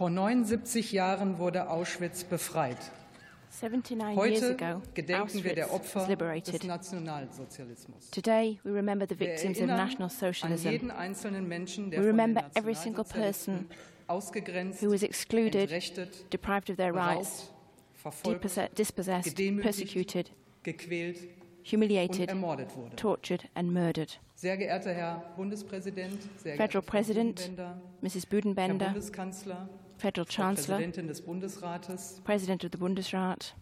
Vor 79 Jahren wurde Auschwitz befreit. Heute gedenken wir der Opfer des Nationalsozialismus. Today we remember the victims of National Socialism. An jeden einzelnen Menschen, der we remember every single person ausgegrenzt, who was excluded, deprived of their rights, verfolgt, dispossessed, persecuted, gequält humiliated, tortured, and murdered. Sehr geehrter Herr Bundespräsident, sehr Federal President, Mrs. Büdenbender, Federal Chancellor, des Bundesrates, President of the Bundesrat,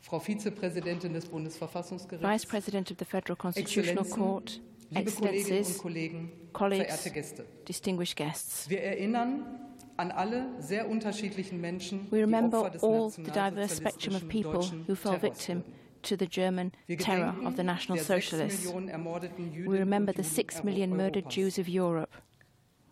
Frau Vizepräsidentin des Vice President of the Federal Constitutional Court, Excellencies, Kollegen, colleagues, distinguished guests. Wir erinnern an alle sehr unterschiedlichen Menschen, We remember all the diverse spectrum of people who fell victim. To the German terror of the National Socialists. Millionen ermordeten Jüdinnen We remember the six million murdered Jews of Europe.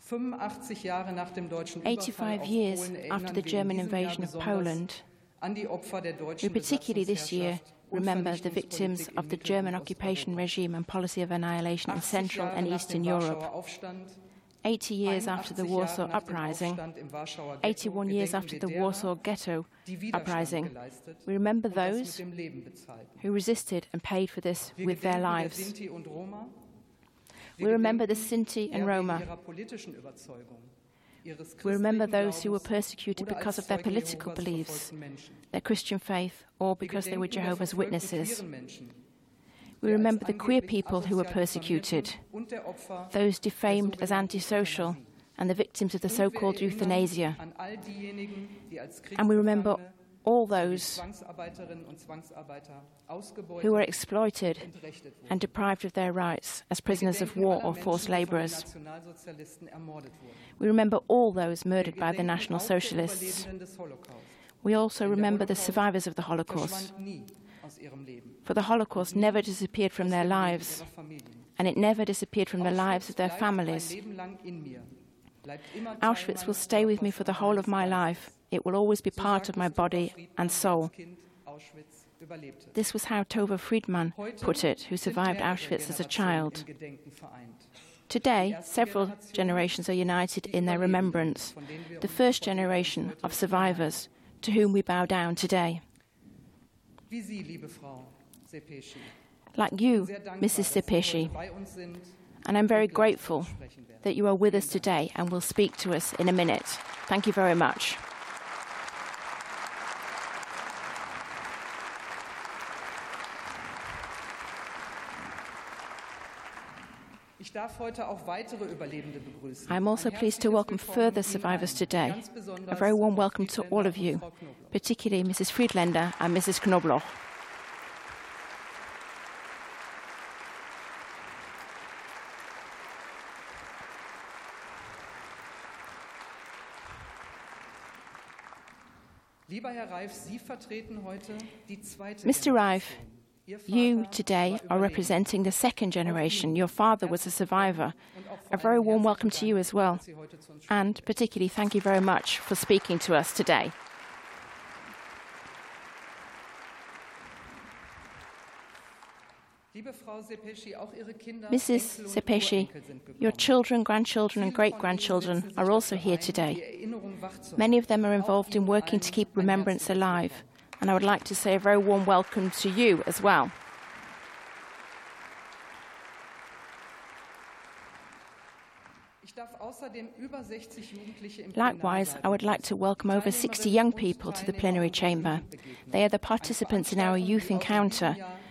85 Jahre nach dem deutschen Überfall 85 auf years after the German invasion of Poland, an die Opfer der we particularly this year remember the victims of the German occupation regime and policy of annihilation in Central and Eastern Europe. Warschauer Aufstand, 80 years after the Warsaw Jahre nach dem Uprising, Aufstand im Warschauer Ghetto 81 years after the Warsaw Ghetto Uprising, we remember those mit dem Leben bezahlten. who resisted and paid for this with their lives. Sinti und Roma. We remember the Sinti and Roma. ihrer politischen Überzeugung, ihres We remember those who were persecuted because of their political beliefs, their Christian faith, or because they were Jehovah's Witnesses. We remember the queer people who were persecuted, those defamed as antisocial, and the victims of the euthanasia. Diejenigen, die als And we remember all those who were exploited and deprived of their rights as prisoners of war or forced laborers. We remember all those murdered by the National Socialists. We also remember the survivors of the Holocaust. Verschwand nie aus ihrem Leben, For the Holocaust never disappeared from their lives, and it never disappeared from the lives of their Auschwitz bleibt mein families. Leben lang in mir, bleibt immer Teil Auschwitz will stay with me for the whole of my life. It will always be part of my body and soul. als Kind Auschwitz überlebte. This was how Tova Friedman put it, who survived Auschwitz as a child. im Gedenken vereint. Today, several generations are united in their remembrance. The first generation of survivors, to whom we bow down today. Wie Sie, liebe Frau Szepesi. Like you, Mrs. Szepesi, heute bei uns sind and I'm very und gleich zu grateful uns sprechen werden. that you are with us today and will speak to us in a minute. Thank you very much. Ich darf heute auch weitere Überlebende begrüßen. I'm also pleased to welcome further survivors today. A very warm welcome to all of you, particularly Mrs. Friedländer and Mrs. Knobloch. Lieber Herr Reif, Sie vertreten heute die zweite Mr. Reif, You today are representing the second generation. Your father was a survivor. Und auch vor A very warm welcome to you as well. dass Sie heute zu uns sprechen. And particularly, thank you very much for speaking to us today. Mrs. Enkel und Szepesi, Urenkel sind gekommen. your children, grandchildren, and great grandchildren are also here today. Many of them are involved in working to keep remembrance alive. And I would like to say a very warm welcome to you as well. Ich darf außerdem über 60 Jugendliche im Likewise, I would like to welcome over 60 young people to the plenary chamber. They are the participants in our youth encounter, die Gedenkstunde begleitet.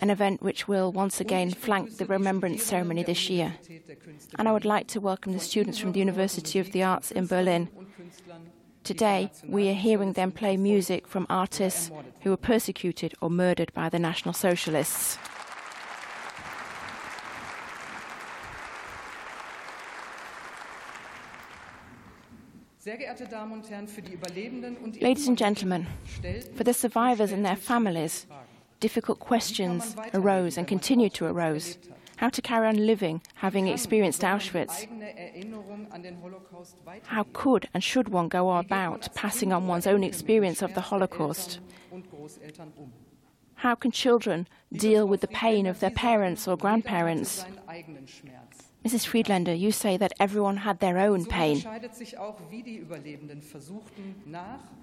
An event which will once again flank the remembrance ceremony this year. And I would like to welcome the students from the University of the Arts in Berlin. Today, we are hearing them play music from artists who were persecuted or murdered by the National Socialists. Sehr geehrte Damen und Herren, für die Überlebenden und ihre Ladies and gentlemen, for the survivors and their families. Difficult questions arose and continue to arise. How to carry on living, having experienced Kann, wenn man Auschwitz? die eigene Erinnerung an den Holocaust How could and should one go Wie geht man about passing on one's own Enkel mit dem experience of the Holocaust? Eltern und Großeltern um? How can children deal with the pain of their parents or sagen, jeder hatte grandparents? seinen eigenen Schmerz. Mrs. Friedländer, you say that everyone had their own pain.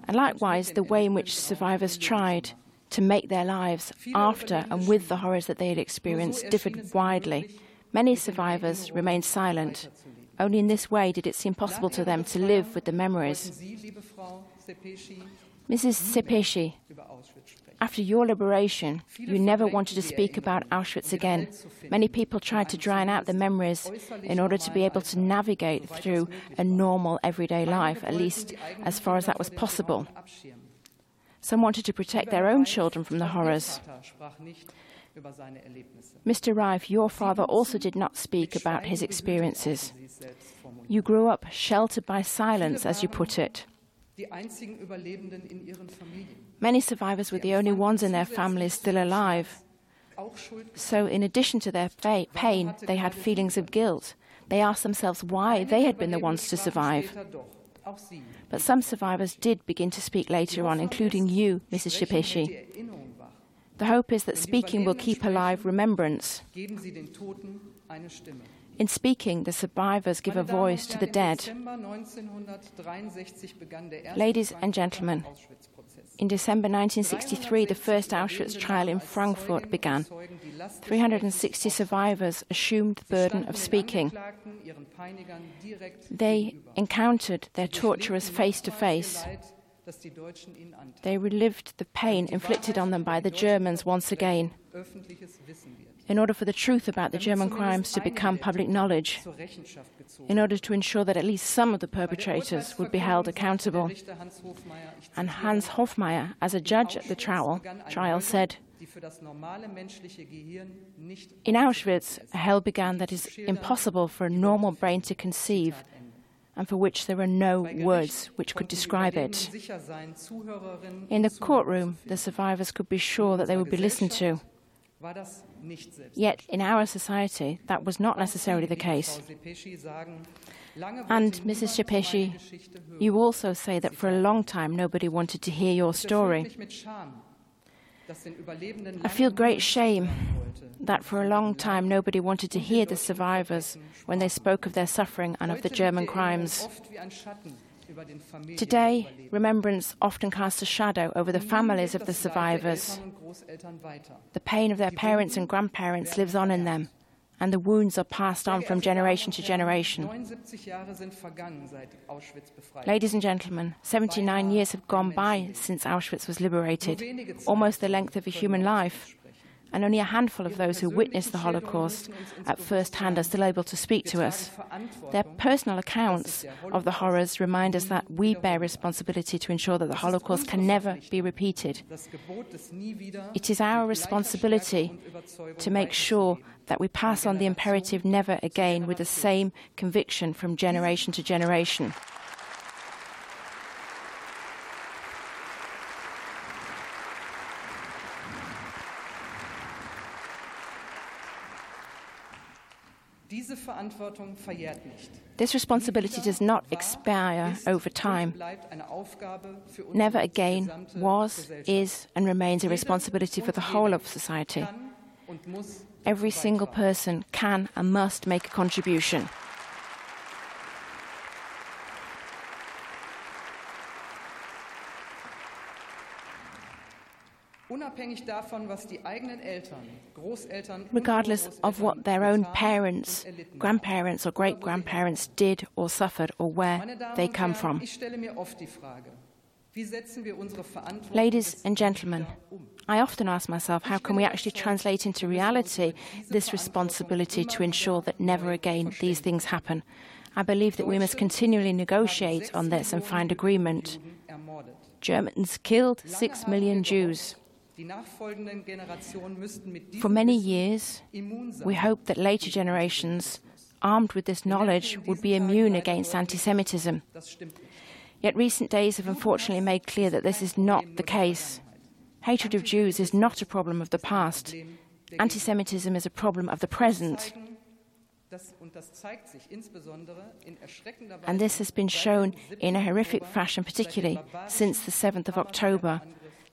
And likewise, the way in which survivors tried to make their lives after and with the horrors that they had experienced differed widely. Many survivors remained silent. Only in this way did it seem possible to them to live with the memories. Mrs. Szepesi, after your liberation, you never wanted to speak about Auschwitz again. Many people tried to drown out the memories in order to be able to navigate through a normal everyday life, at least as far as that was possible. Some wanted to protect their own children from the horrors. Mr. Reif, your father also did not speak about his experiences. You grew up sheltered by silence, as you put it. Many survivors were the only ones in their families still alive. So, in addition to their pain, they had feelings of guilt. They asked themselves why they had been the ones to survive. But some survivors did begin to speak later on, including you, Mrs. Shipeshi. The hope is that speaking will keep alive remembrance. In speaking, the survivors give a voice to the dead. Ladies and gentlemen, in December 1963, the first Auschwitz trial in Frankfurt began. 360 survivors assumed the burden of speaking. They encountered their torturers face to face. They relived the pain inflicted on them by the Germans once again in order for the truth about the German crimes to become public knowledge, in order to ensure that at least some of the perpetrators would be held accountable. And Hans Hofmeyer, as a judge at the trial, trial said, in Auschwitz, a hell began that is impossible for a normal brain to conceive and for which there are no words which could describe it. In the courtroom, the survivors could be sure that they would be listened to. Yet in our society, that was not necessarily the case. And Mrs. Shapeshi, you also say that for a long time nobody wanted to hear your story. I feel great shame that for a long time nobody wanted to hear the survivors when they spoke of their suffering and of the German crimes. Today, remembrance often casts a shadow over the families of the survivors. The pain of their parents and grandparents lives on in them, and the wounds are passed on from generation to generation. Ladies and gentlemen, 79 years have gone by since Auschwitz was liberated, almost the length of a human life and only a handful of those who witnessed the Holocaust at first hand are still able to speak to us. Their personal accounts of the horrors remind us that we bear responsibility to ensure that the Holocaust can never be repeated. It is our responsibility to make sure that we pass on the imperative never again with the same conviction from generation to generation. This responsibility does not expire over time. Never again was, is, and remains a responsibility for the whole of society. Every single person can and must make a contribution. Regardless of what their own parents, grandparents, or great grandparents did or suffered or where they come from. Ladies and gentlemen, I often ask myself how can we actually translate into reality this responsibility to ensure that never again these things happen? I believe that we must continually negotiate on this and find agreement. Germans killed six million Jews. For many years, we hoped that later generations, armed with this knowledge, would be immune against anti Semitism. Yet recent days have unfortunately made clear that this is not the case. Hatred of Jews is not a problem of the past. Anti Semitism is a problem of the present. And this has been shown in a horrific fashion, particularly since the 7th of October,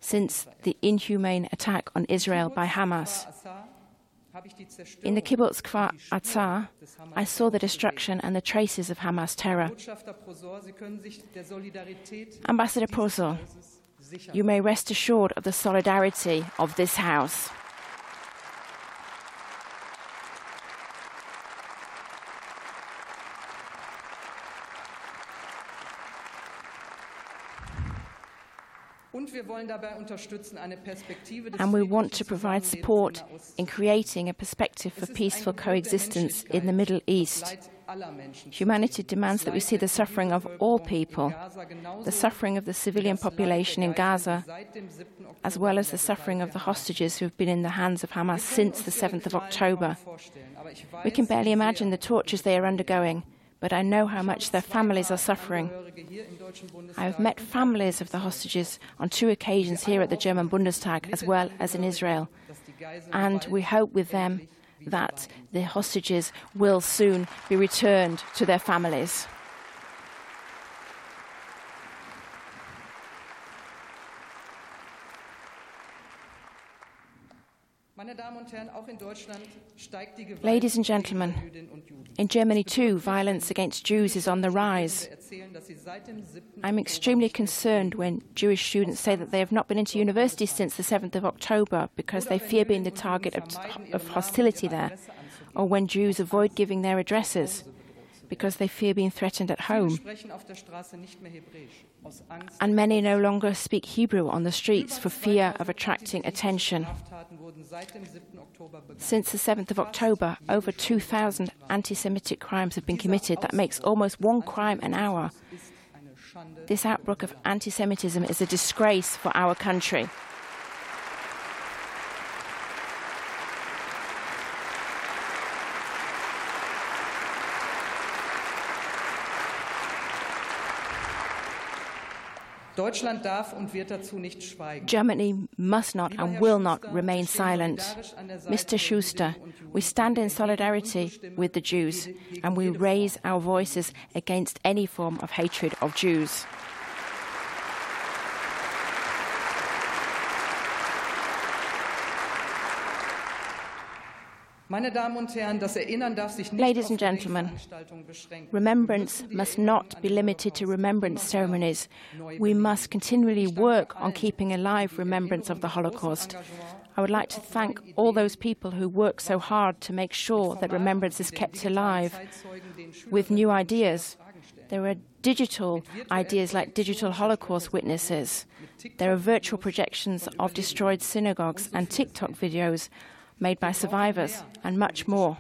since the inhumane attack on Israel by Hamas. In the kibbutz Kfar Aza, I saw the destruction and the traces of Hamas terror. Ambassador Prosor, you may rest assured of the solidarity of this House. And we want to provide support in creating a perspective for peaceful coexistence in the Middle East. Humanity demands that we see the suffering of all people, the suffering of the civilian population in Gaza, as well as the suffering of the hostages who have been in the hands of Hamas since the 7th of October. We can barely imagine the tortures they are undergoing but I know how much their families are suffering. I have met families of the hostages on two occasions here at the German Bundestag as well as in Israel. And we hope with them that the hostages will soon be returned to their families. Ladies and gentlemen, in Germany too, violence against Jews is on the rise. I'm extremely concerned when Jewish students say that they have not been into university since the 7th of October because they fear being the target of, of hostility there, or when Jews avoid giving their addresses because they fear being threatened at home. And many no longer speak Hebrew on the streets for fear of attracting attention. Since the 7th of October, over 2,000 anti Semitic crimes have been committed. That makes almost one crime an hour. This outbreak of anti Semitism is a disgrace for our country. Germany must not and will not remain silent. Mr. Schuster, we stand in solidarity with the Jews and we raise our voices against any form of hatred of Jews. Ladies and gentlemen, remembrance must not be limited to remembrance ceremonies. We must continually work on keeping alive remembrance of the Holocaust. I would like to thank all those people who work so hard to make sure that remembrance is kept alive with new ideas. There are digital ideas like digital Holocaust witnesses. There are virtual projections of destroyed synagogues and TikTok videos made by survivors, and much more.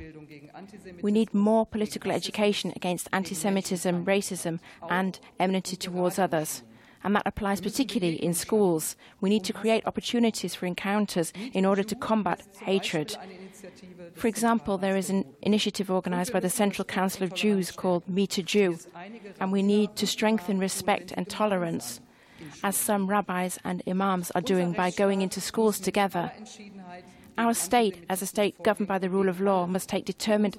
We need more political education against anti Semitism, racism, and enmity towards others. And that applies particularly in schools. We need to create opportunities for encounters in order to combat hatred. For example, there is an initiative organized by the Central Council of Jews called Meet a Jew, and we need to strengthen respect and tolerance, as some rabbis and imams are doing by going into schools together. Our state, as a state governed by the rule of law, must take determined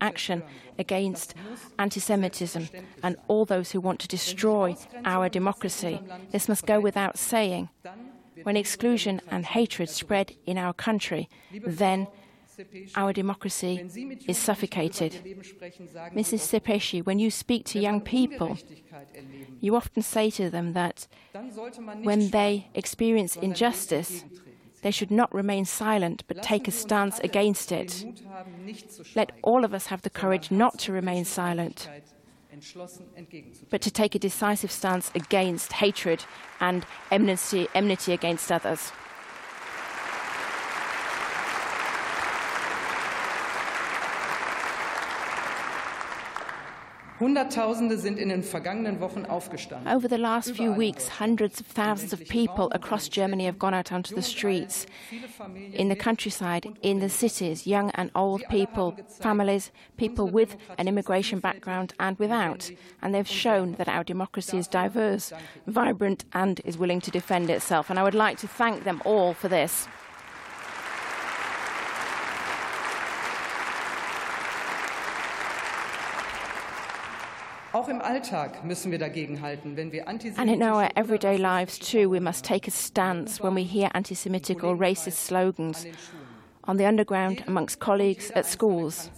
action against anti Semitism and all those who want to destroy our democracy. This must go without saying. When exclusion and hatred spread in our country, then our democracy is suffocated. Mrs. Szepesi, when you speak to young people, you often say to them that when they experience injustice, they should not remain silent but take a stance against it. Let all of us have the courage not to remain silent, but to take a decisive stance against hatred and enmity, enmity against others. Over the last few weeks, hundreds of thousands of people across Germany have gone out onto the streets. In the countryside, in the cities, young and old people, families, people with an immigration background and without. And they've shown that our democracy is diverse, vibrant, and is willing to defend itself. And I would like to thank them all for this. And in our everyday lives too, we must take a stance when we hear anti Semitic or racist slogans on the underground, amongst colleagues, at schools.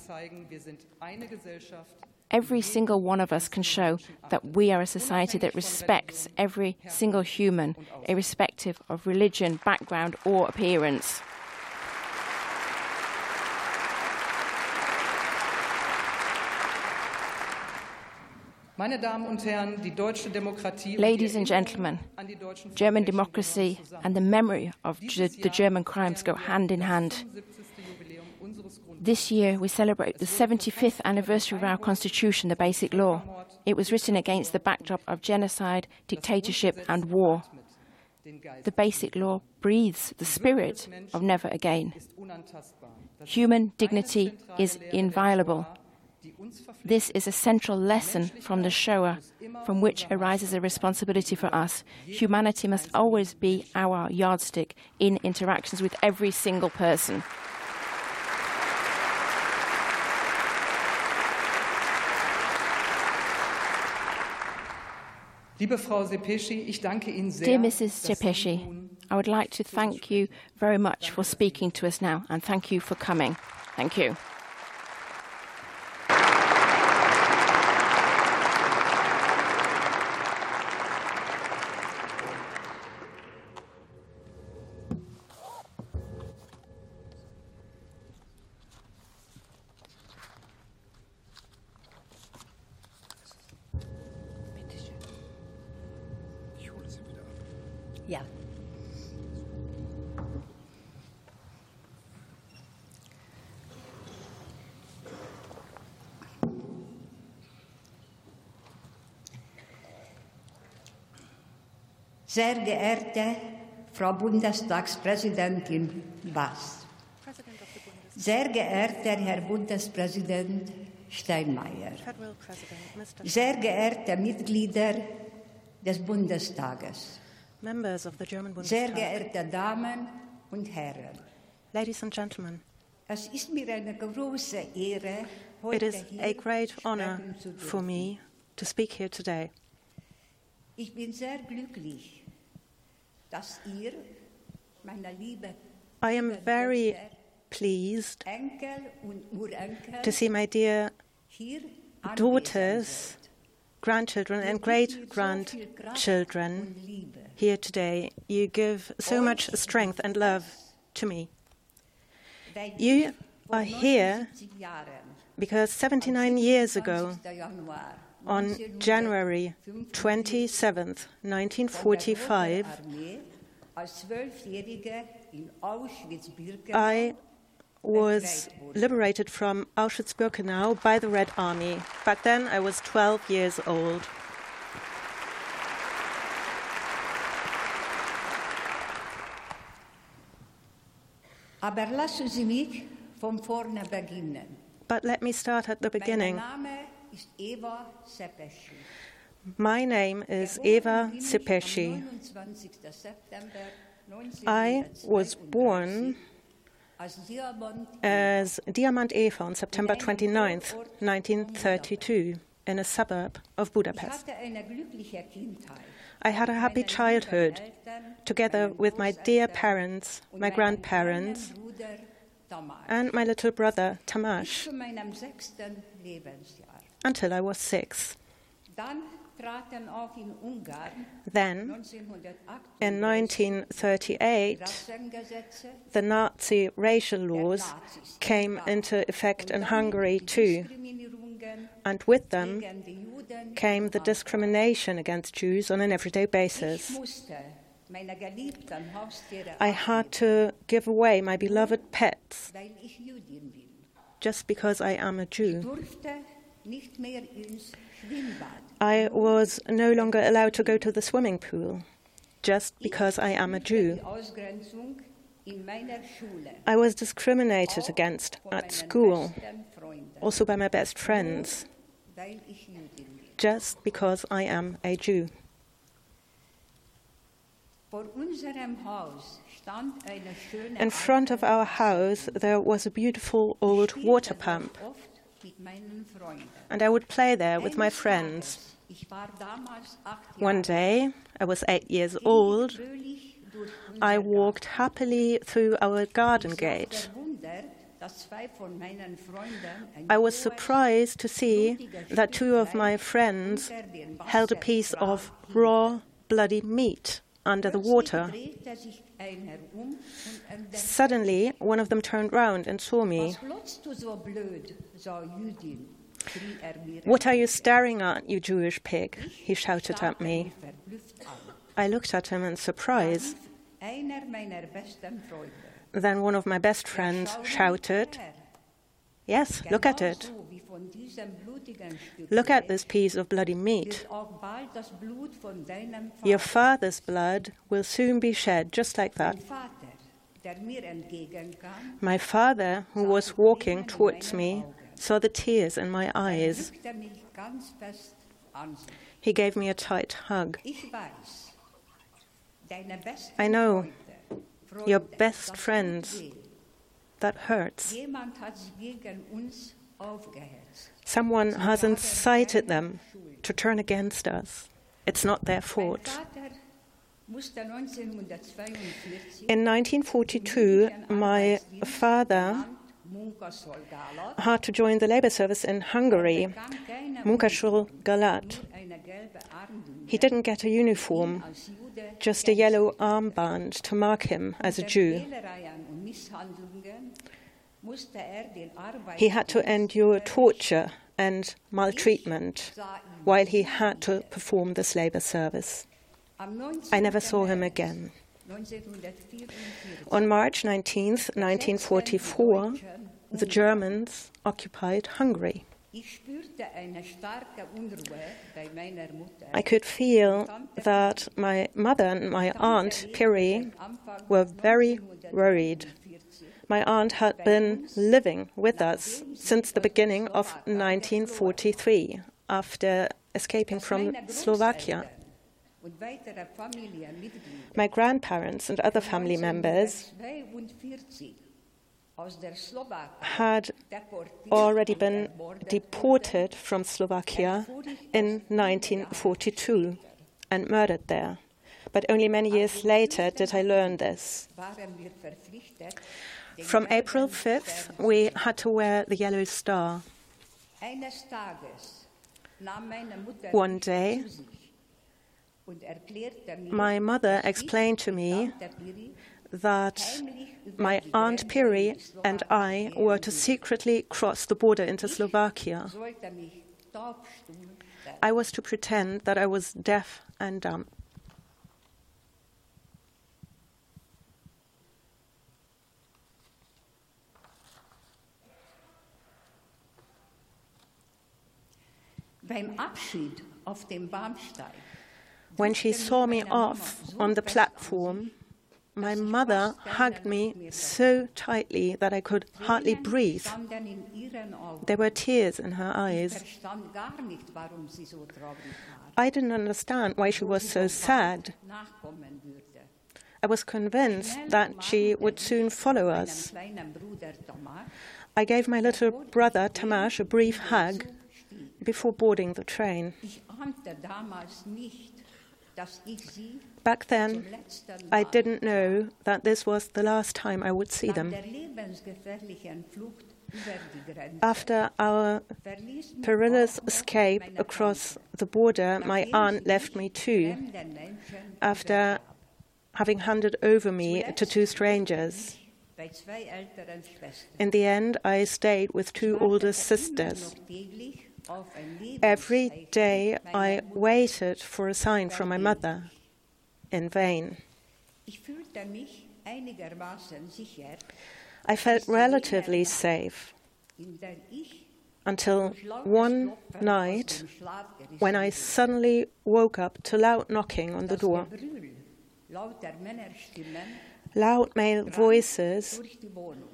Every single one of us can show that we are a society that respects every single human, irrespective of religion, background, or appearance. Ladies and gentlemen, German democracy and the memory of the German crimes go hand in hand. This year we celebrate the 75th anniversary of our constitution, the Basic Law. It was written against the backdrop of genocide, dictatorship, and war. The Basic Law breathes the spirit of never again. Human dignity is inviolable. This is a central lesson from the Shoah, from which arises a responsibility for us. Humanity must always be our yardstick in interactions with every single person. Liebe Frau Szepesi, ich danke Ihnen sehr. Dear Mrs. Szepesi, I would like to thank you very much for speaking to us now and thank you for coming. Thank you. Sehr geehrte Frau Bundestagspräsidentin Bass, sehr geehrter Herr Bundespräsident Steinmeier, sehr geehrte Mitglieder des Bundestages, sehr geehrte Damen und Herren, ladies and gentlemen, es ist mir eine große Ehre, it heute is a great honor for me to speak here today. I am very pleased Enkel und Urenkel to see my dear daughters, grandchildren, and great so viel Kraft grandchildren here today. You give so much strength and love to me. You are here because 79 years ago, 27. Januar on January 27, 1945, Armee als Zwölfjährige in Auschwitz-Birkenau I was liberated from Auschwitz Birkenau by the Red Army. Back then, I was 12 years old. Aber lassen Sie mich von vorne beginnen. But let me start at the beginning. Name ist Eva Szepesi. My name is Eva bin ich am Szepesi. 29. September I was born as Diamant Eva on September 29, 1932, in a suburb of Budapest. hatte eine glückliche Kindheit. I had a happy childhood together with my dear parents, my grandparents, kleinen Bruder Tamar. and my little brother Tamash zu meinem sechsten Lebensjahr. until I was six. Dann traten auch in Ungarn Then, in 1938, the Nazi racial laws came into effect in Hungary too, and with them gegen die Juden came the discrimination against Jews on an everyday basis. musste meine geliebten Haustiere I had to give away my beloved pets weil ich Jüdin bin. just because I am a Jew. Durfte nicht mehr ins Schwimmbad. I was no longer allowed to go to the swimming pool just because I am a Jew. Die Ausgrenzung in meiner Schule. I was discriminated against at school, also by my best friends, weil ich Jüdin bin. just because I am a Jew. Vor unserem Haus stand eine schöne In front of our house, there was a beautiful old water pump, oft mit meinen Freunden. and I would play there with my friends. Tages, ich war damals acht One day, I was eight years old. ging ich fröhlich durch I walked happily through our garden gate. I was surprised to see that two of my friends held a piece of raw, bloody meat under the water. Suddenly, one of them turned round and saw me. What are you staring at, you Jewish pig? He shouted at me. I looked at him in surprise. Then one of my best friends shouted, Yes, look at it. Look at this piece of bloody meat. Your father's blood will soon be shed just like that. My father, who was walking towards me, saw the tears in my eyes. He gave me a tight hug. I know your best friends. That hurts. Someone has incited them to turn against us. It's not their fault. In 1942, my father had to join the labor service in Hungary, Munkashul Galat. He didn't get a uniform, just a yellow armband to mark him as a Jew. He had to endure torture and maltreatment while he had to perform this labor service. I never saw him again. On March 19, 1944, the Germans occupied Hungary. I could feel that my mother and my aunt, Piri, were very worried. My aunt had been living with us since the beginning of 1943 after escaping from Slovakia. My grandparents and other family members had already been deported from Slovakia in 1942 and murdered there. But only many years later did I learn this. From April 5th, we had to wear the yellow star. One day, my mother explained to me that my Aunt Piri and I were to secretly cross the border into Slovakia. I was to pretend that I was deaf and dumb. When she saw me off on the platform, my mother hugged me so tightly that I could hardly breathe. There were tears in her eyes. I didn't understand why she was so sad. I was convinced that she would soon follow us. I gave my little brother Tamash a brief hug before boarding the train. Back then, I didn't know that this was the last time I would see them. After our perilous escape across the border, my aunt left me too, after having handed over me to two strangers. In the end, I stayed with two older sisters. Every day I waited for a sign from my mother. In vain. I felt relatively safe until one night when I suddenly woke up to loud knocking on the door. Loud male voices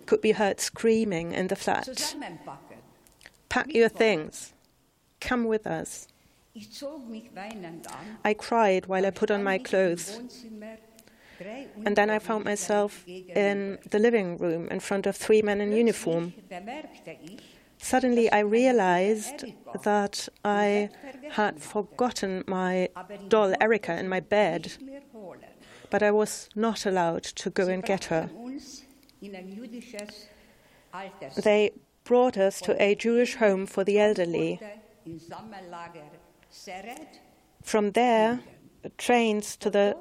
could be heard screaming in the flat. Pack your things. Come with us. I cried while I put on my clothes. And then I found myself in the living room in front of three men in uniform. Suddenly, I realized that I had forgotten my doll Erika in my bed, but I was not allowed to go and get her. they brought us to a Jewish home for the elderly. From there, trains to the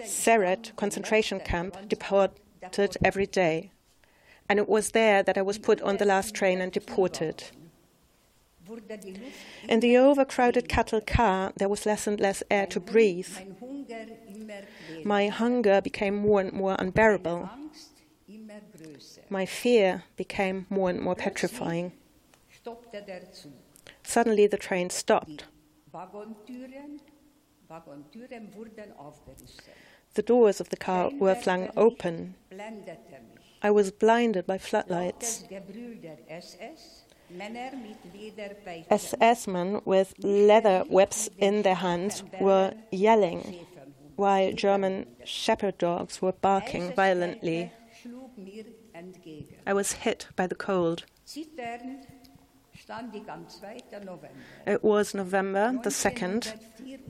Sereď concentration camp deported every day. And it was there that I was put on the last train and deported. In the overcrowded cattle car, there was less and less air to breathe. My hunger became more and more unbearable. My fear became more and more petrifying. Suddenly, the train stopped. The doors of the car were flung open. I was blinded by floodlights. SS men with leather whips in their hands were yelling, while German shepherd dogs were barking violently. I was hit by the cold. It was November the 2nd,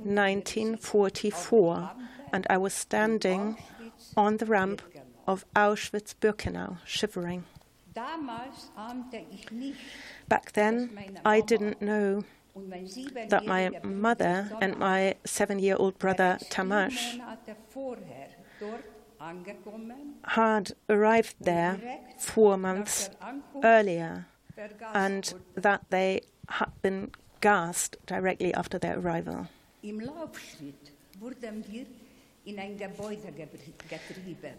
1944, and I was standing on the ramp of Auschwitz Birkenau, shivering. Back then, I didn't know that my mother and my seven year old brother Tamás had arrived there four months earlier and that they had been gassed directly after their arrival.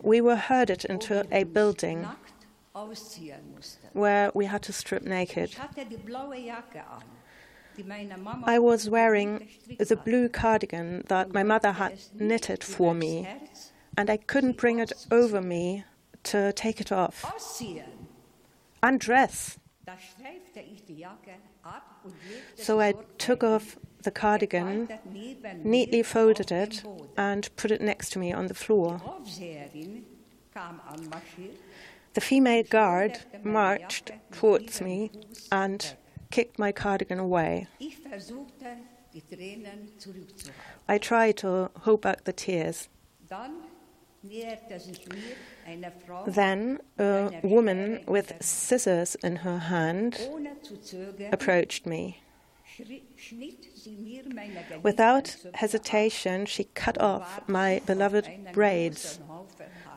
We were herded into a building where we had to strip naked. I was wearing the blue cardigan that my mother had knitted for me, and I couldn't bring it over me to take it off. Undress. So I took off the cardigan, neatly folded it, and put it next to me on the floor. The female guard marched towards me and kicked my cardigan away. I tried to hold back the tears. Then a woman with scissors in her hand approached me. Without hesitation, she cut off my beloved braids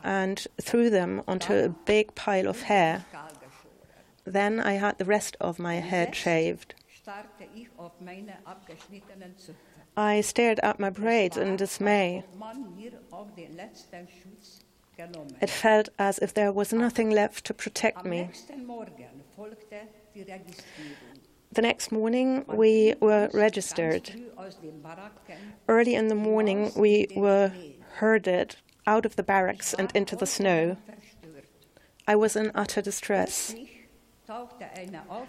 and threw them onto a big pile of hair. Then I had the rest of my head shaved. I stared at my braids in dismay. It felt as if there was nothing left to protect me. The next morning, we were registered. Early in the morning, we were herded out of the barracks and into the snow. I was in utter distress.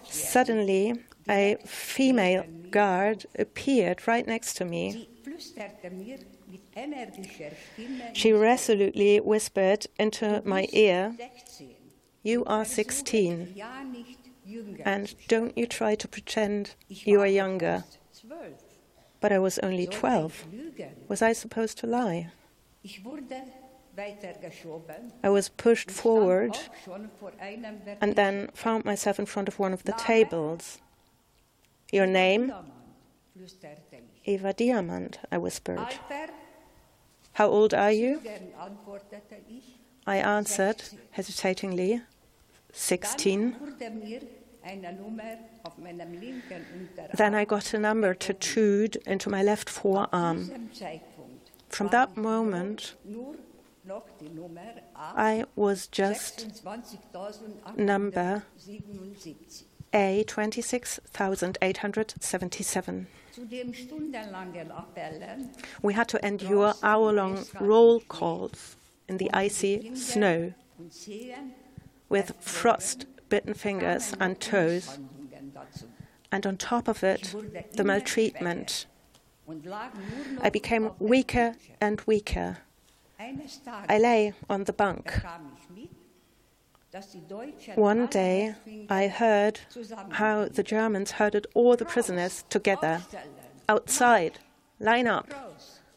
Suddenly, a female guard appeared right next to me. She resolutely whispered into my ear, You are 16, and don't you try to pretend you are younger. But I was only 12. Was I supposed to lie? I was pushed forward and then found myself in front of one of the tables. Your name? Eva Diamant, I whispered. How old are you? I answered hesitatingly, 16. Then I got a number tattooed into my left forearm. From that moment, I was just number A 26,877. We had to endure hour long roll calls in the icy snow with frost bitten fingers and toes, and on top of it, the maltreatment. I became weaker and weaker. I lay on the bunk. One day, I heard how the Germans herded all the prisoners together outside, line up,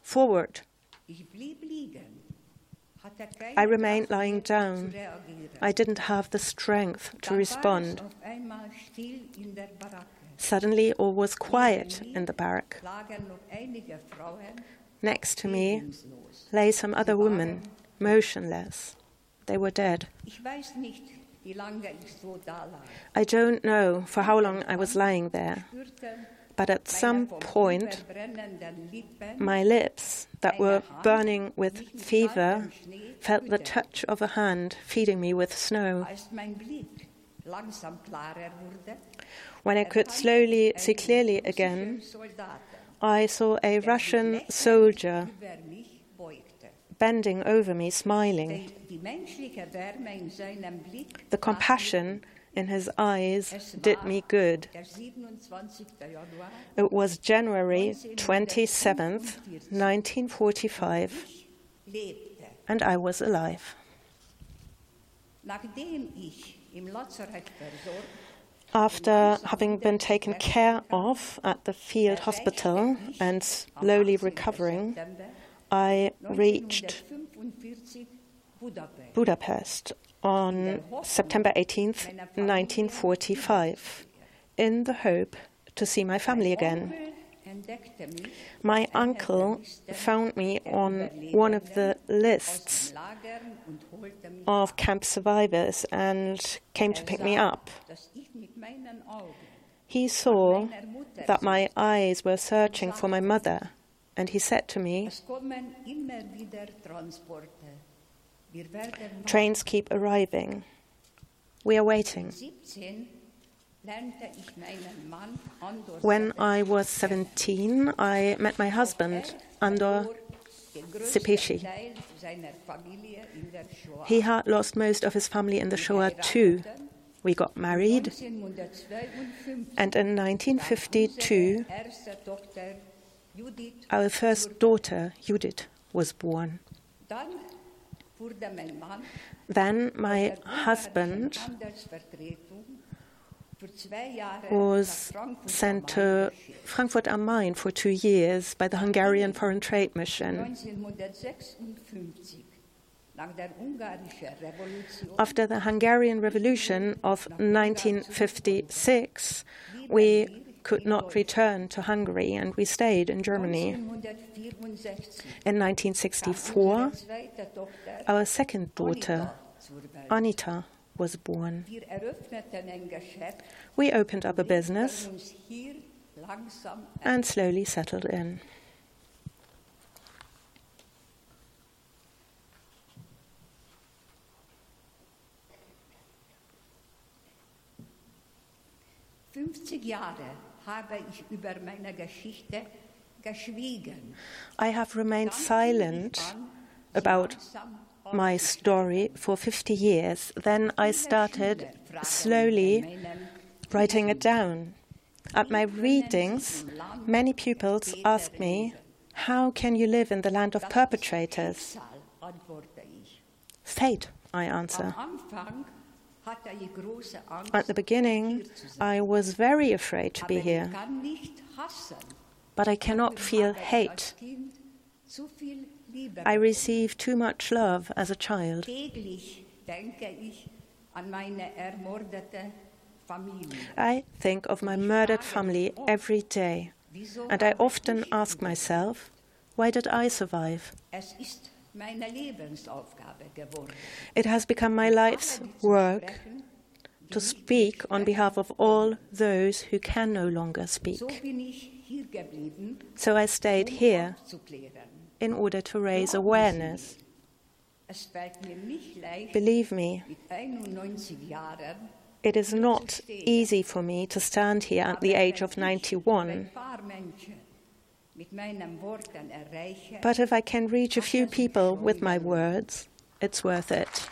forward. I remained lying down. I didn't have the strength to respond. Suddenly, all was quiet in the barrack. Next to me lay some other women, motionless. They were dead. I don't know for how long I was lying there, but at some point, my lips, that were burning with fever, felt the touch of a hand feeding me with snow. When I could slowly see clearly again, I saw a Russian soldier bending over me, smiling. The compassion in his eyes did me good. It was January 27th, 1945, and I was alive. After having been taken care of at the field hospital and slowly recovering, I reached Budapest on September 18th, 1945, in the hope to see my family again. My uncle found me on one of the lists of camp survivors and came to pick me up. He saw that my eyes were searching for my mother, and he said to me, Trains keep arriving. We are waiting. When I was 17, I met my husband, Andor Szepesi. He had lost most of his family in the Shoah too. We got married, and in 1952, our first daughter, Judith, was born. Then my husband was sent to Frankfurt am Main for two years by the Hungarian Foreign Trade Mission. After the Hungarian Revolution of 1956, we could not return to Hungary and we stayed in Germany. In 1964, our second daughter, Anita, was born. We opened up a business and slowly settled in. I have remained silent about my story for 50 years. Then I started slowly writing it down. At my readings, many pupils ask me, How can you live in the land of perpetrators? Fate, I answer. At the beginning, I was very afraid to be here. But I cannot feel hate. I received too much love as a child. I think of my murdered family every day, and I often ask myself, why did I survive? It has become my life's work to speak on behalf of all those who can no longer speak. So I stayed here in order to raise awareness. Believe me, it is not easy for me to stand here at the age of 91. But if I can reach a few people with my words, it's worth it.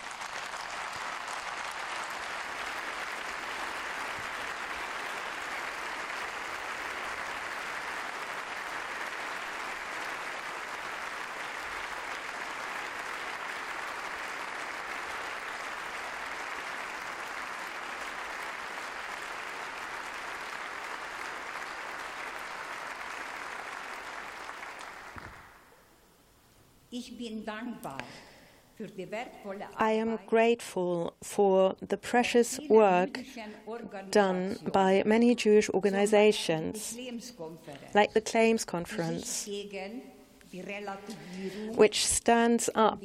I am grateful for the precious work done by many Jewish organizations, like the Claims Conference, which stands up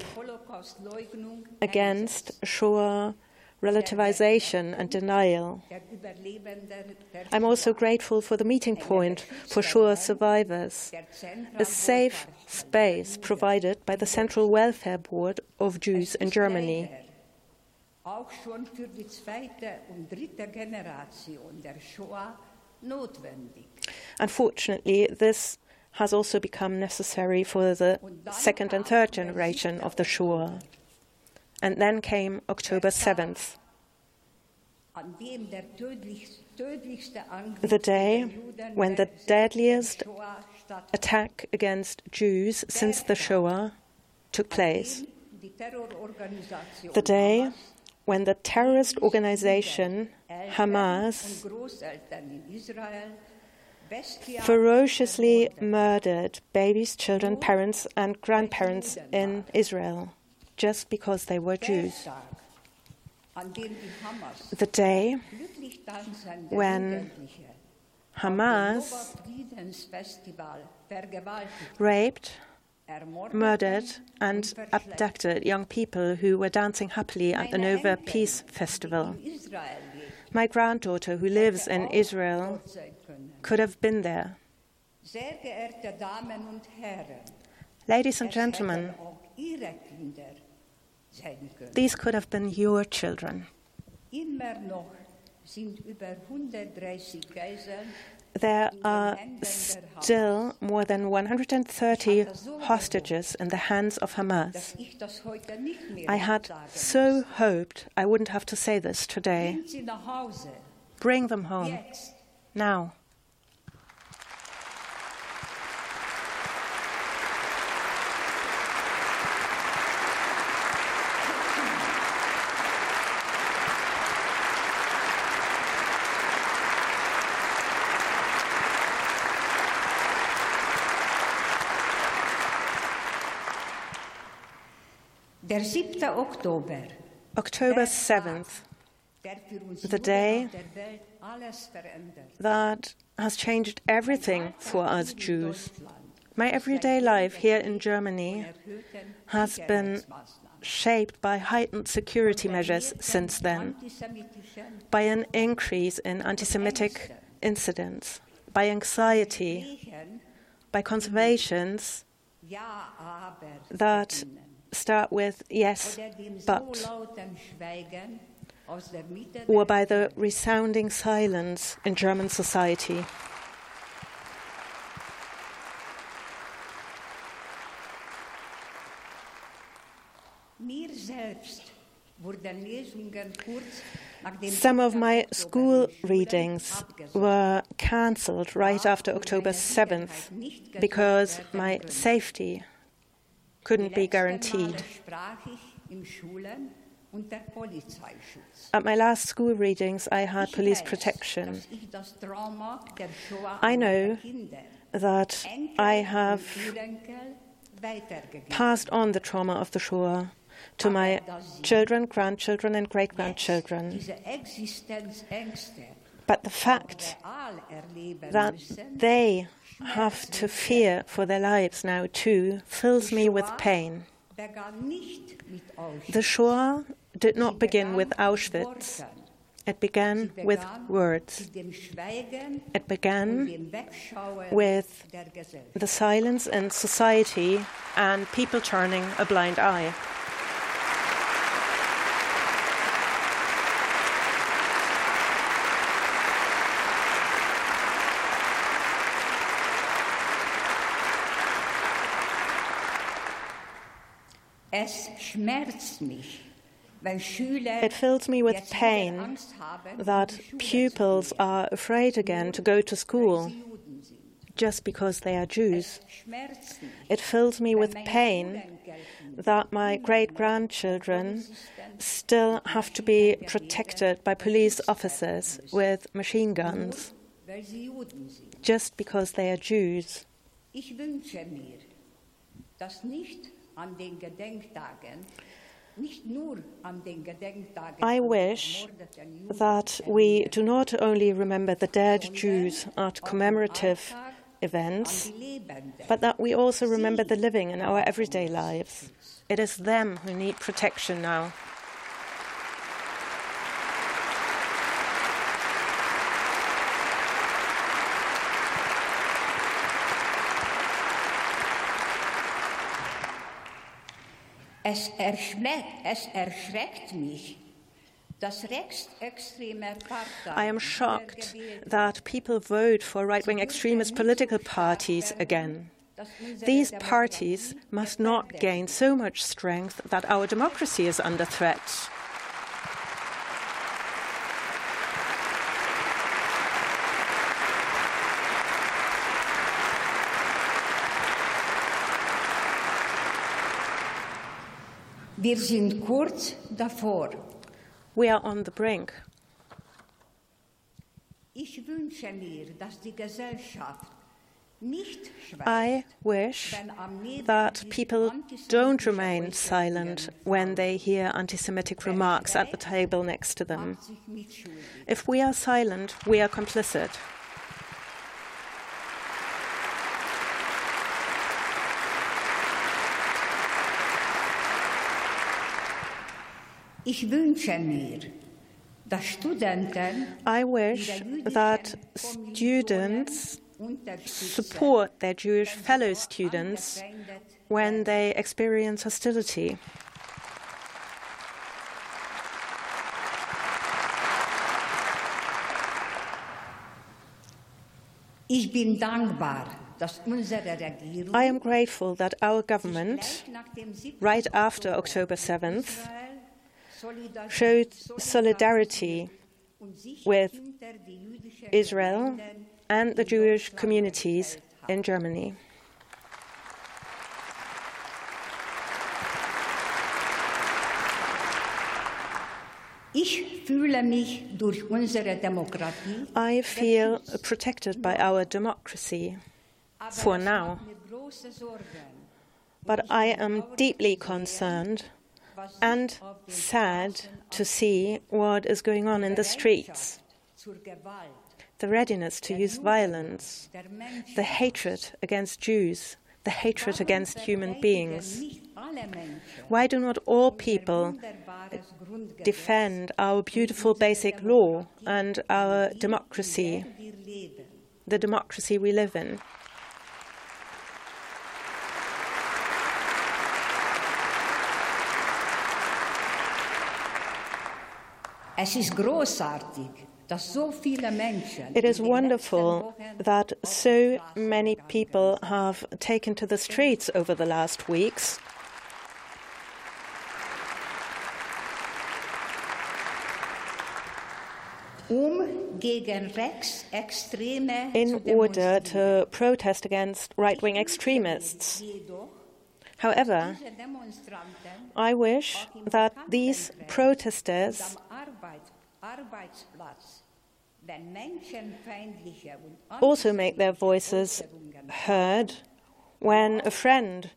against Shoah relativization and denial. I'm also grateful for the meeting point for Shoah survivors, a safe space provided by the Central Welfare Board of Jews in Germany. Unfortunately, this has also become necessary for the second and third generation of the Shoah. And then came October 7th, the day when the deadliest attack against Jews since the Shoah took place. The day when the terrorist organization Hamas ferociously murdered babies, children, parents, and grandparents in Israel just because they were Jews. The day when Hamas raped, murdered, and abducted young people who were dancing happily at the Nova Peace Festival. My granddaughter, who lives in Israel, could have been there. Ladies and gentlemen, these could have been your children. There are still more than 130 hostages in the hands of Hamas. I had so hoped I wouldn't have to say this today. Bring them home. Now. October 7th, the day that has changed everything for us Jews. My everyday life here in Germany has been shaped by heightened security measures since then, by an increase in anti Semitic incidents, by anxiety, by conservations that start with yes, but, or by the resounding silence in German society. Some of my school readings were cancelled right after October 7th because my safety couldn't be guaranteed. At my last school readings, I had police protection. I know that I have passed on the trauma of the Shoah to my children, grandchildren, and great grandchildren. But the fact that they have to fear for their lives now too fills me with pain. The Shoah did not begin with Auschwitz. It began with words. It began with the silence in society and people turning a blind eye. It fills me with pain that pupils are afraid again to go to school just because they are Jews. It fills me with pain that my great grandchildren still have to be protected by police officers with machine guns just because they are Jews. I wish that we do not only remember the dead Jews at commemorative events, but that we also remember the living in our everyday lives. It is them who need protection now. Es, es erschreckt mich, I am shocked that people vote for right wing extremist political parties again. These parties must not gain so much strength that our democracy is under threat. Wir sind kurz davor. We are on the brink. Ich wünsche mir, dass die Gesellschaft I wish that people don't remain silent when they hear anti Semitic remarks at the table next to them. If we are silent, we are complicit. Ich wünsche mir, dass Studenten I wish that students support their Jewish fellow students when they experience hostility. Ich bin dankbar I am grateful that our government, right after October 7th, showed solidarity with Israel and the Jewish communities in Germany. I feel protected by our democracy for now. But I am deeply concerned and sad to see what is going on in the streets. The readiness to use violence, the hatred against Jews, the hatred against human beings. Why do not all people defend our beautiful basic law and our democracy, the democracy we live in? Es ist großartig, dass so viele Menschen It is wonderful that so many people have taken to the streets over the last weeks. Um in order to protest against right wing extremists. However, I wish that these protesters also make their voices heard when a friend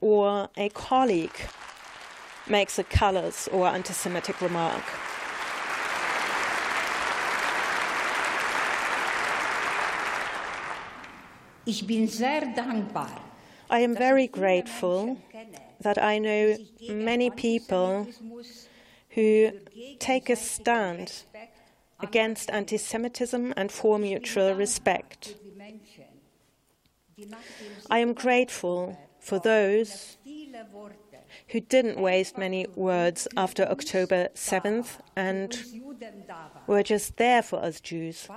or a colleague makes a callous or anti Semitic remark. Ich bin sehr dankbar. I am very grateful that I know many people who take a stand against anti Semitism and for mutual respect. I am grateful for those who didn't waste many words after October 7th and were just there for us Jews.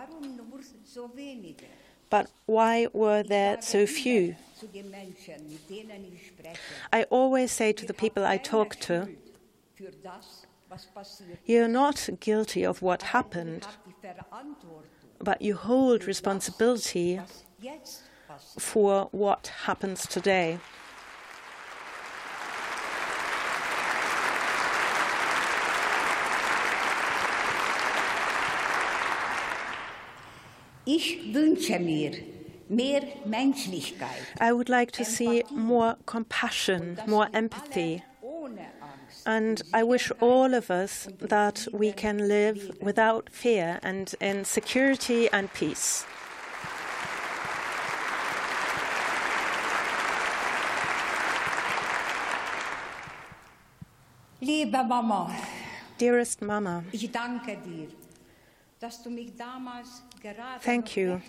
But why were there so few? I always say to the people I talk to, you're not guilty of what happened, but you hold responsibility for what happens today. Ich wünsche mir mehr Menschlichkeit. I would like to see more compassion, more empathy, And I wish all of us that we can live without fear and in security and peace. Liebe Mama, Dearest Mama, ich danke dir, dass du mich damals gerade Thank you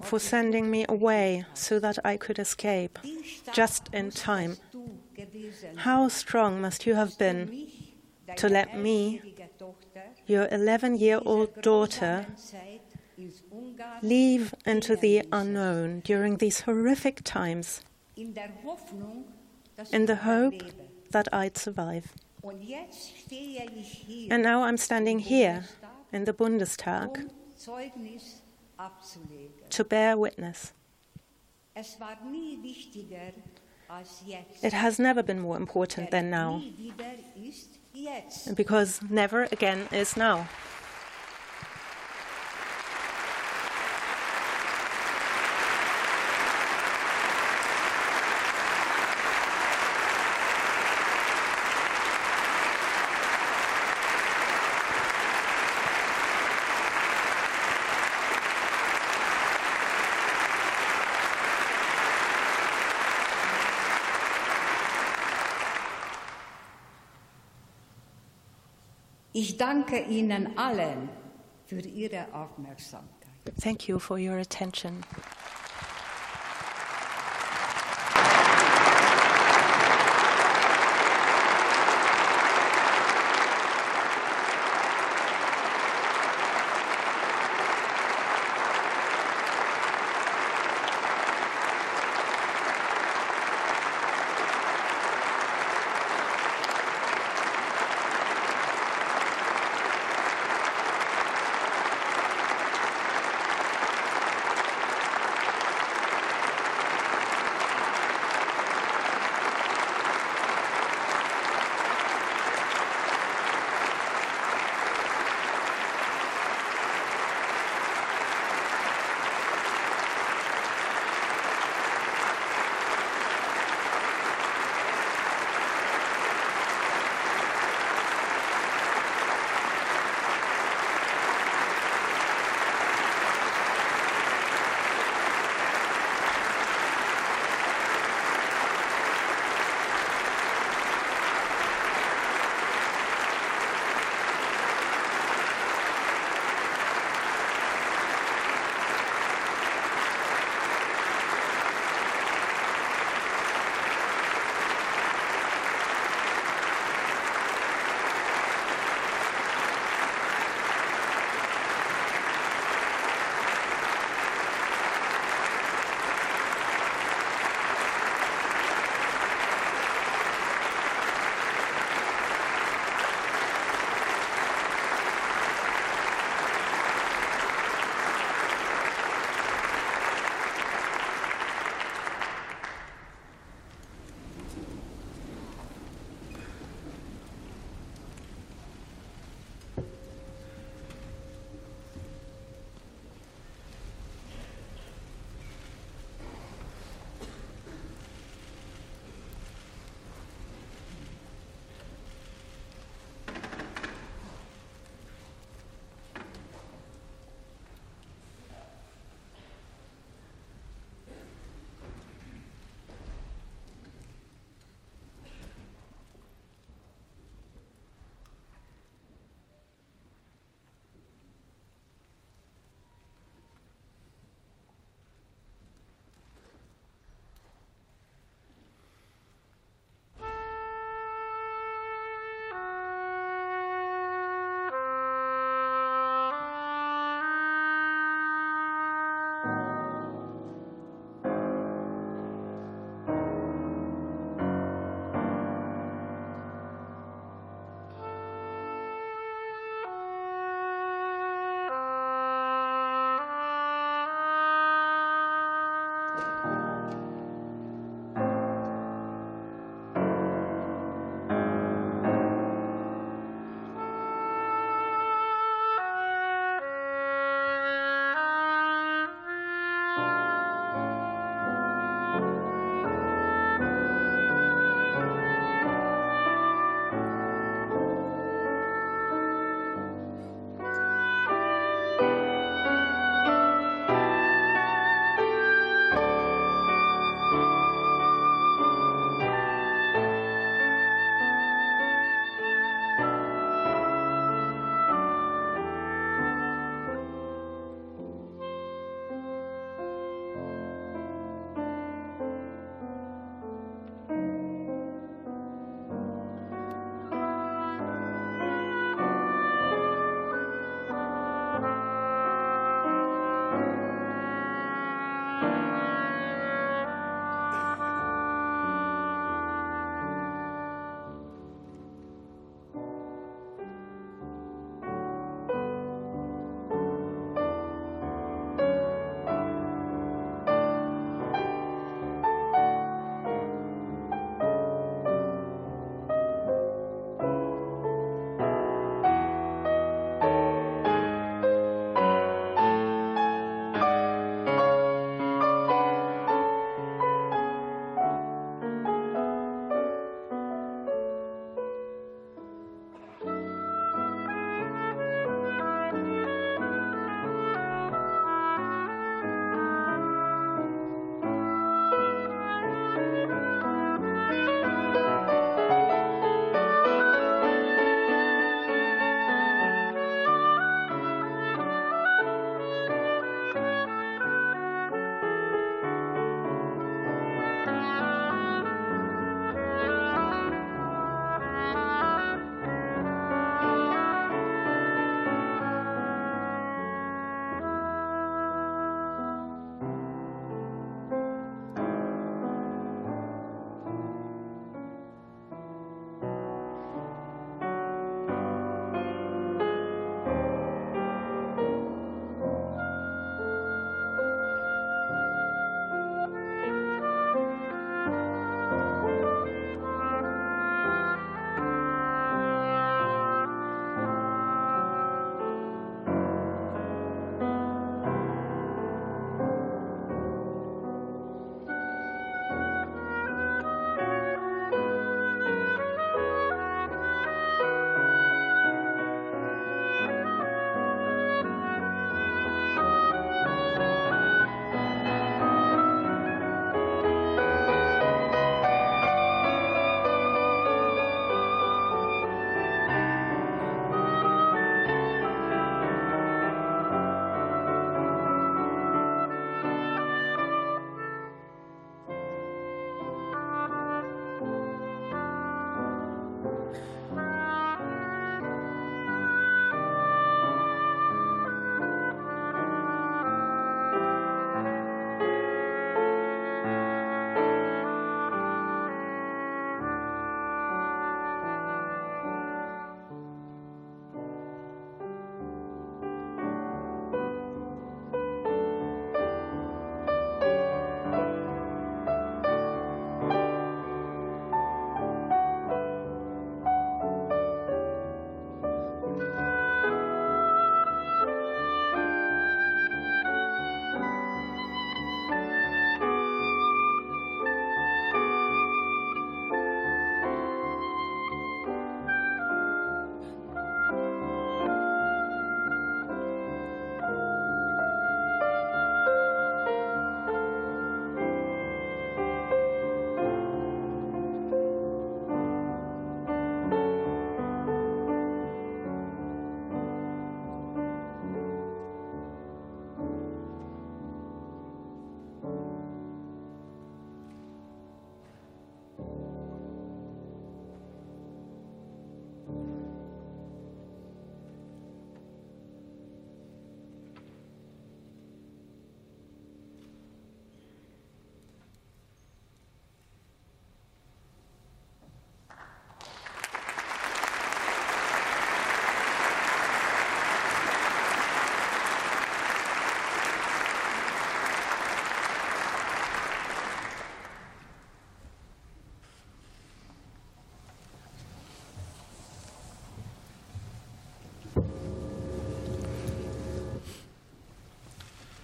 for sending me away so that I could escape just in time. How strong must you have been to let me, your 11 year old daughter, leave into the unknown during these horrific times in the hope that I'd survive. And now I'm standing here in the Bundestag to bear witness. It has never been more important than now, because never again is now. Ich danke Ihnen allen für Ihre Aufmerksamkeit. Thank you for your attention.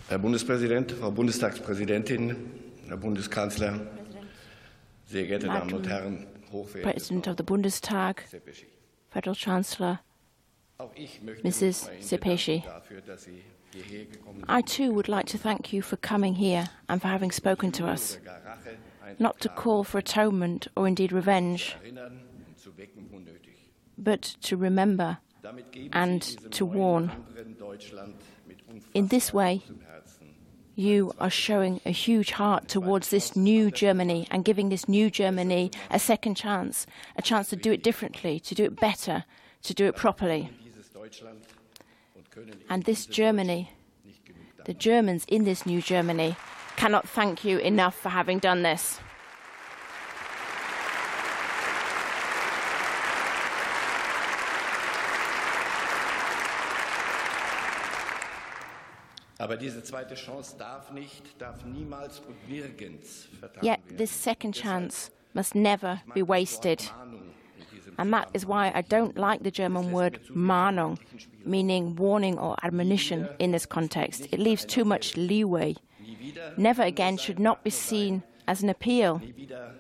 Herr Bundespräsident, Frau Bundestagspräsidentin, Herr Bundeskanzler, sehr geehrte Damen und Herren, President of the Bundestag, Federal Chancellor, Mrs. Szepesi. I too would like to thank you for coming here and for having spoken to us, not to call for atonement or indeed revenge, but to remember and to warn. In this way, you are showing a huge heart towards this new Germany and giving this new Germany a second chance, a chance to do it differently, to do it better, to do it properly. And this Germany, the Germans in this new Germany, cannot thank you enough for having done this. Yet this second chance must never be wasted. And that is why I don't like the German word Mahnung, meaning warning or admonition in this context. It leaves too much leeway. Never again should not be seen as an appeal.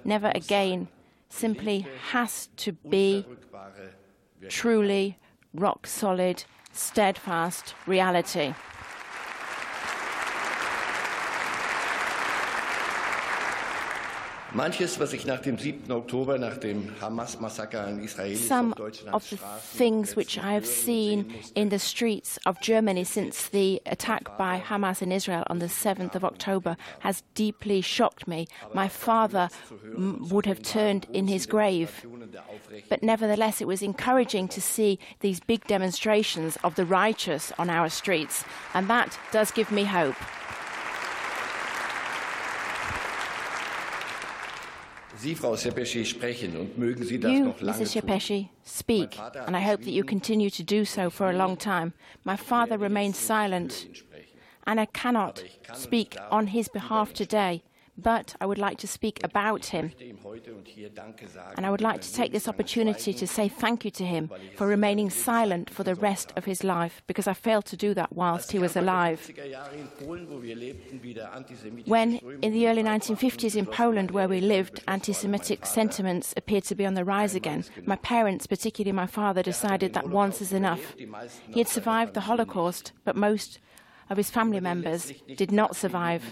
Never again simply has to be truly rock solid, steadfast reality. Some of the things which I have seen in the streets of Germany since the attack by Hamas in Israel on the 7th of October has deeply shocked me. My father would have turned in his grave. But nevertheless, it was encouraging to see these big demonstrations of the righteous on our streets, and that does give me hope. Sie, Frau Szepesi, sprechen und mögen Sie das You, noch lange Mrs. tun. Szepesi, speak, and I hope that you continue to do so for a long time. My father remains silent, and I cannot speak on his behalf today, but I would like to speak about him. And I would like to take this opportunity to say thank you to him for remaining silent for the rest of his life, because I failed to do that whilst he was alive. 70er Jahre in Polen, wo wir lebten, wieder antisemitische When, in the early 1950s in Poland, where we lived, anti Semitic sentiments appeared to be on the rise again, my parents, particularly my father, decided that once is enough. He had survived the Holocaust, but most of his family members did not survive.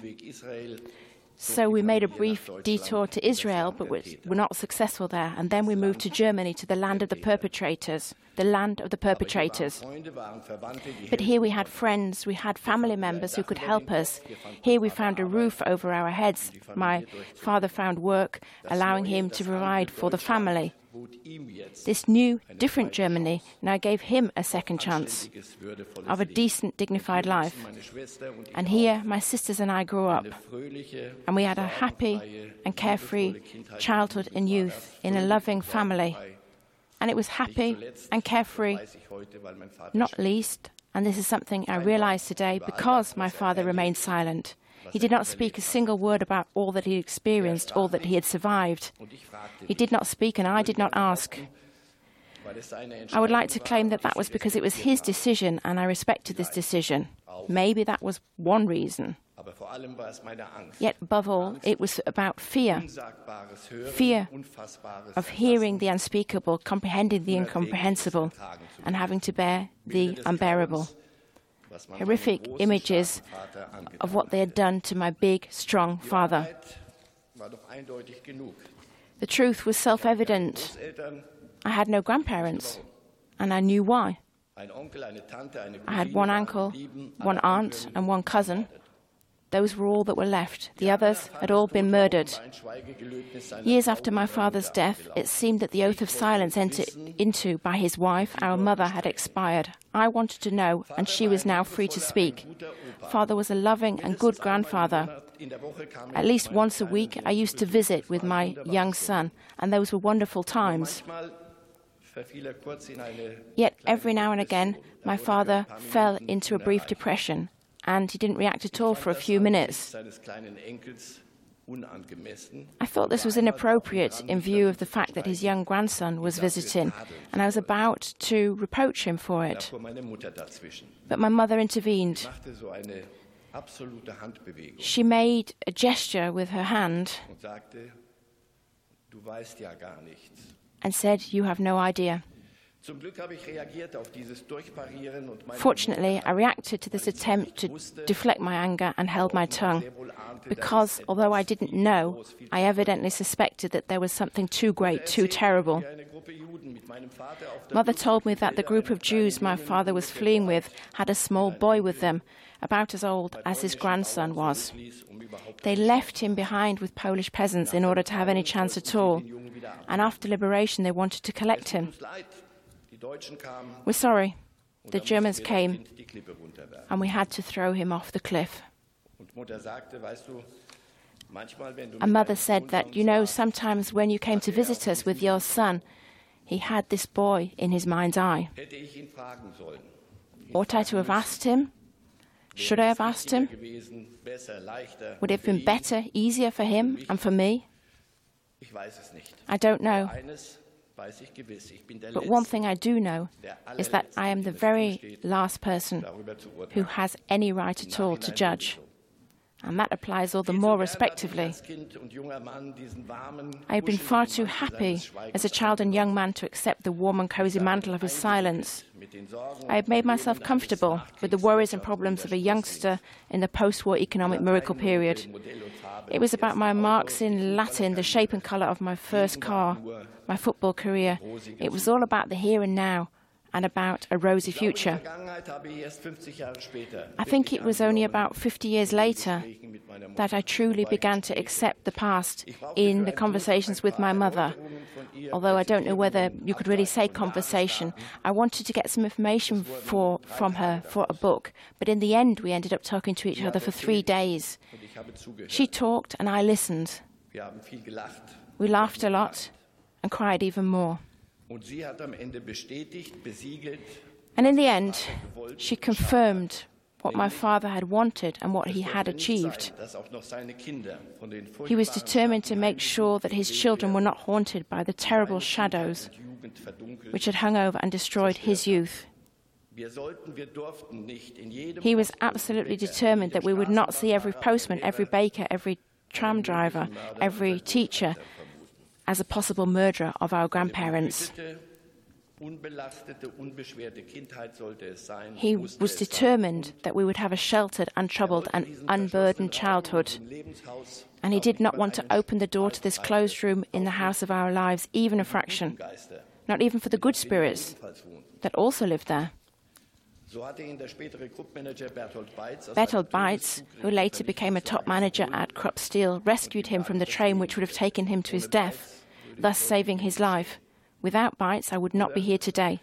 So we made a brief detour to Israel, but we were not successful there. And then we moved to Germany, to the land of the perpetrators, the land of the perpetrators. Freunde waren Verwandte, die But here we had friends, we had family members who could help us. Here we found a roof over our heads. My father found work, allowing him to provide for the family. Bot ihm jetzt This new, different Germany now gave him a second chance of a decent, dignified life. Meine Schwester und ich And here, my sisters and I grew up. and we had a happy and carefree childhood and youth in a loving family. And it was happy and carefree, weiß ich heute, weil mein Vater not least, and this is something I realize today because my father remained silent. He did not speak a single word about all that he experienced, all that he had survived. und ich fragte, He did not speak, and I did not ask. weil es seine I would like to claim that that was because it was his decision, and I respected this decision. Maybe that was one reason. aber vor allem war es meine Angst. Yet, above all, it was about fear fear of hearing the unspeakable, comprehending the incomprehensible, and having to bear the unbearable. Horrific images starken Vater angetan of what they had done to my big, strong father. hat. war doch eindeutig genug. The truth was self evident. I had no grandparents, and I knew why. ein Onkel, eine Tante, eine I had one uncle, one aunt, and one cousin. Those were all that were left. The others had all been murdered. ein Schweigegelöbnis seiner Years after my father's death, it seemed that the oath of silence entered into by his wife, our mother, had expired. I wanted to know, and she was now free to speak. Father was a loving and good grandfather. At least once a week, I used to visit with my young son, and those were wonderful times. Yet every now and again, my father fell into a brief depression, and he didn't react at all for a few minutes. Seines kleinen Enkels unangemessen. I thought this was inappropriate in view of the fact that his young grandson was visiting, and I was about to reproach him for it. fuhr meine Mutter dazwischen, But my mother intervened. machte so eine she made a gesture with her hand and said, You have no idea. Fortunately, I reacted to this attempt to deflect my anger and held my tongue, because although I didn't know, I evidently suspected that there was something too great, too terrible. Mother told me that the group of Jews my father was fleeing with had a small boy with them, about as old as his grandson was. They left him behind with Polish peasants in order to have any chance at all, and after liberation they wanted to collect him. We're sorry. The Germans came and we had to throw him off the cliff. And mother said that, you know, sometimes when you came to visit us with your son, he had this boy in his mind's eye. Ought I to have asked him? Should I have asked him? Would it have been better, easier for him and for me? I don't know. But one thing I do know is that I am the very last person who has any right at all to judge. And that applies all the more respectively. I had been far too happy as a child and young man to accept the warm and cozy mantle of his silence. I had made myself comfortable with the worries and problems of a youngster in the post war economic miracle period. It was about my marks in Latin, the shape and colour of my first car, my football career. It was all about the here and now and about a rosy future. I think it was only about 50 years later that I truly began to accept the past in the conversations with my mother. Although I don't know whether you could really say conversation, I wanted to get some information for, from her for a book, but in the end, we ended up talking to each other for three days. She talked and I listened. We laughed a lot and cried even more. And in the end, she confirmed what my father had wanted and what he had achieved. He was determined to make sure that his children were not haunted by the terrible shadows which had hung over and destroyed his youth. He was absolutely determined that we would not see every postman, every baker, every tram driver, every teacher as a possible murderer of our grandparents. He was determined that we would have a sheltered, untroubled, and unburdened childhood. And he did not want to open the door to this closed room in the house of our lives, even a fraction, not even for the good spirits that also lived there. Berthold Beitz, who later became a top manager at Krupp Steel, rescued him from the train which would have taken him to his death, thus saving his life. Without Beitz, I would not be here today.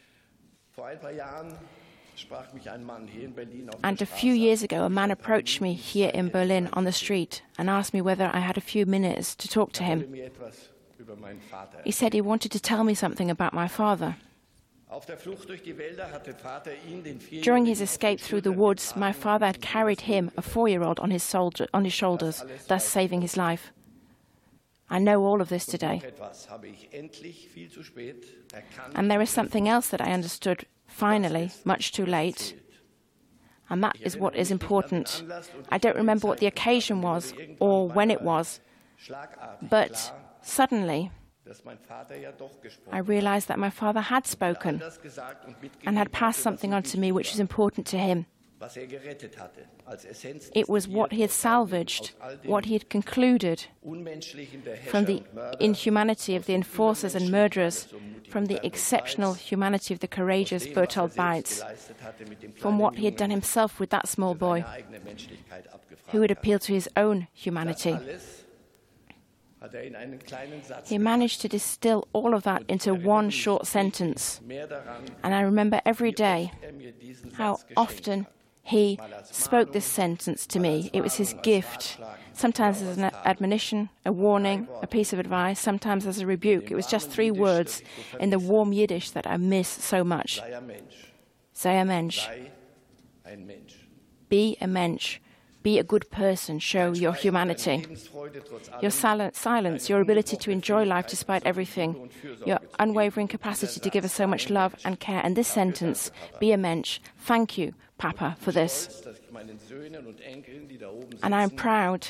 And a few years ago, a man approached me here in Berlin on the street and asked me whether I had a few minutes to talk to him. He said he wanted to tell me something about my father. During his escape through the woods, my father had carried him, a four year old, on, his on his shoulders, thus saving his life. I know all of this today. And there is something else that I understood finally, much too late. And that is what is important. I don't remember what the occasion was or when it was, but suddenly I realized that my father had spoken and had passed something on to me which was important to him. It was what he had salvaged, what he had concluded from the inhumanity of the enforcers and murderers, from the exceptional humanity of the courageous Berthold Beitz, from what he had done himself with that small boy, who had appealed to his own humanity. He managed to distill all of that into one short sentence. And I remember every day how often he spoke this sentence to me. It was his gift, sometimes as an admonition, a warning, a piece of advice, sometimes as a rebuke. It was just three words in the warm Yiddish that I miss so much. Sei a Mensch. Be a Mensch. Be a good person. Show your humanity. Your silence, your ability to enjoy life despite everything, your unwavering capacity to give us so much love and care. And this sentence, be a mensch. Thank you, Papa, for this. And I'm proud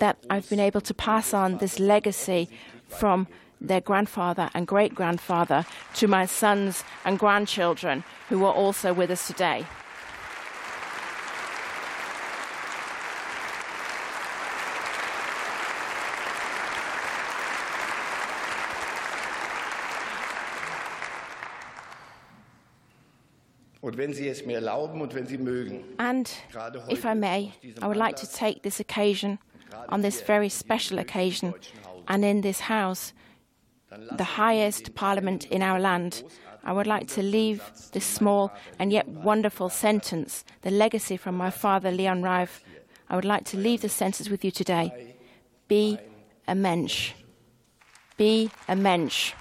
that I've been able to pass on this legacy from their grandfather and great grandfather to my sons and grandchildren who are also with us today. And if I may, I would like to take this occasion, on this very special occasion, and in this house, the highest parliament in our land, I would like to leave this small and yet wonderful sentence, the legacy from my father, Leon Reif. I would like to leave this sentence with you today. Be a mensch. Be a mensch.